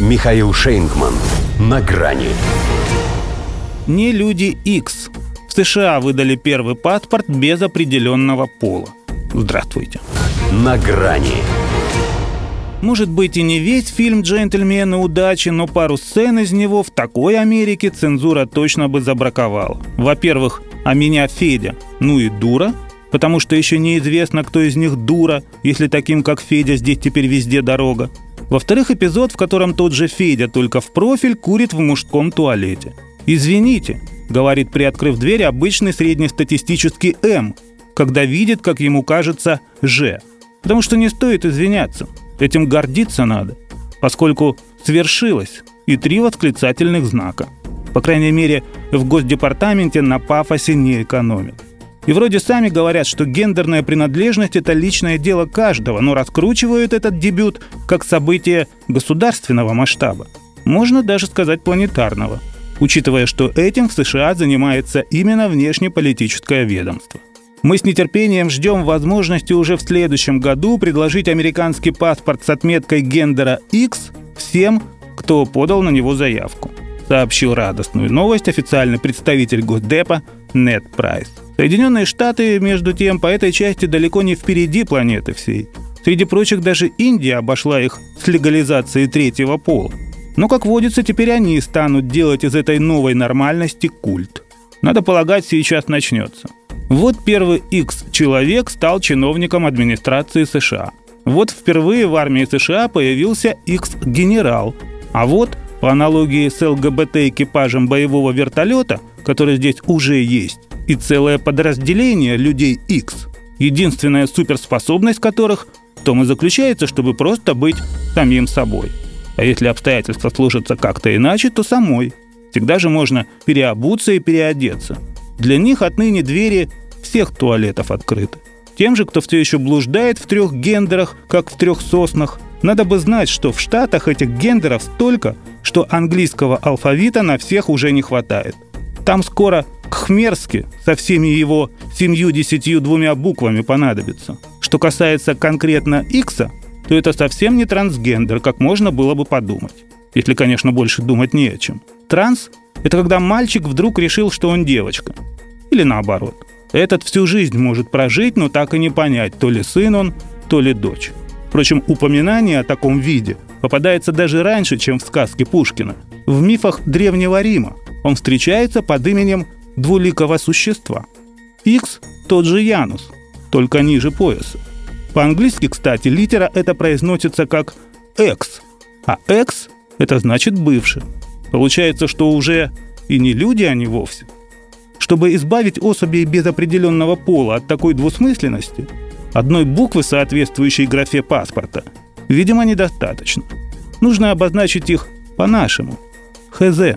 Михаил Шейнгман. На грани. Не люди X. В США выдали первый паспорт без определенного пола. Здравствуйте. На грани. Может быть и не весь фильм «Джентльмены удачи», но пару сцен из него в такой Америке цензура точно бы забраковала. Во-первых, а меня Федя, ну и дура, потому что еще неизвестно, кто из них дура, если таким, как Федя, здесь теперь везде дорога. Во-вторых, эпизод, в котором тот же Федя, только в профиль, курит в мужском туалете. «Извините», — говорит, приоткрыв дверь, обычный среднестатистический М, когда видит, как ему кажется, Ж. Потому что не стоит извиняться. Этим гордиться надо, поскольку свершилось и три восклицательных знака. По крайней мере, в Госдепартаменте на пафосе не экономят. И вроде сами говорят, что гендерная принадлежность – это личное дело каждого, но раскручивают этот дебют как событие государственного масштаба. Можно даже сказать планетарного, учитывая, что этим в США занимается именно внешнеполитическое ведомство. Мы с нетерпением ждем возможности уже в следующем году предложить американский паспорт с отметкой гендера X всем, кто подал на него заявку, сообщил радостную новость официальный представитель Госдепа Нед Прайс. Соединенные Штаты, между тем, по этой части далеко не впереди планеты всей. Среди прочих, даже Индия обошла их с легализацией третьего пола. Но, как водится, теперь они станут делать из этой новой нормальности культ. Надо полагать, сейчас начнется. Вот первый X-человек стал чиновником администрации США. Вот впервые в армии США появился X-генерал. А вот, по аналогии с ЛГБТ-экипажем боевого вертолета, который здесь уже есть, и целое подразделение людей X, единственная суперспособность которых в том и заключается, чтобы просто быть самим собой. А если обстоятельства сложатся как-то иначе, то самой. Всегда же можно переобуться и переодеться. Для них отныне двери всех туалетов открыты. Тем же, кто все еще блуждает в трех гендерах, как в трех соснах, надо бы знать, что в Штатах этих гендеров столько, что английского алфавита на всех уже не хватает. Там скоро Кхмерски со всеми его семью-десятью двумя буквами понадобится. Что касается конкретно Икса, то это совсем не трансгендер, как можно было бы подумать. Если, конечно, больше думать не о чем. Транс – это когда мальчик вдруг решил, что он девочка. Или наоборот. Этот всю жизнь может прожить, но так и не понять, то ли сын он, то ли дочь. Впрочем, упоминание о таком виде попадается даже раньше, чем в сказке Пушкина. В мифах Древнего Рима он встречается под именем двуликого существа. X – тот же Янус, только ниже пояса. По-английски, кстати, литера это произносится как X, а X – это значит бывший. Получается, что уже и не люди они вовсе. Чтобы избавить особей без определенного пола от такой двусмысленности, одной буквы, соответствующей графе паспорта, видимо, недостаточно. Нужно обозначить их по-нашему. ХЗ.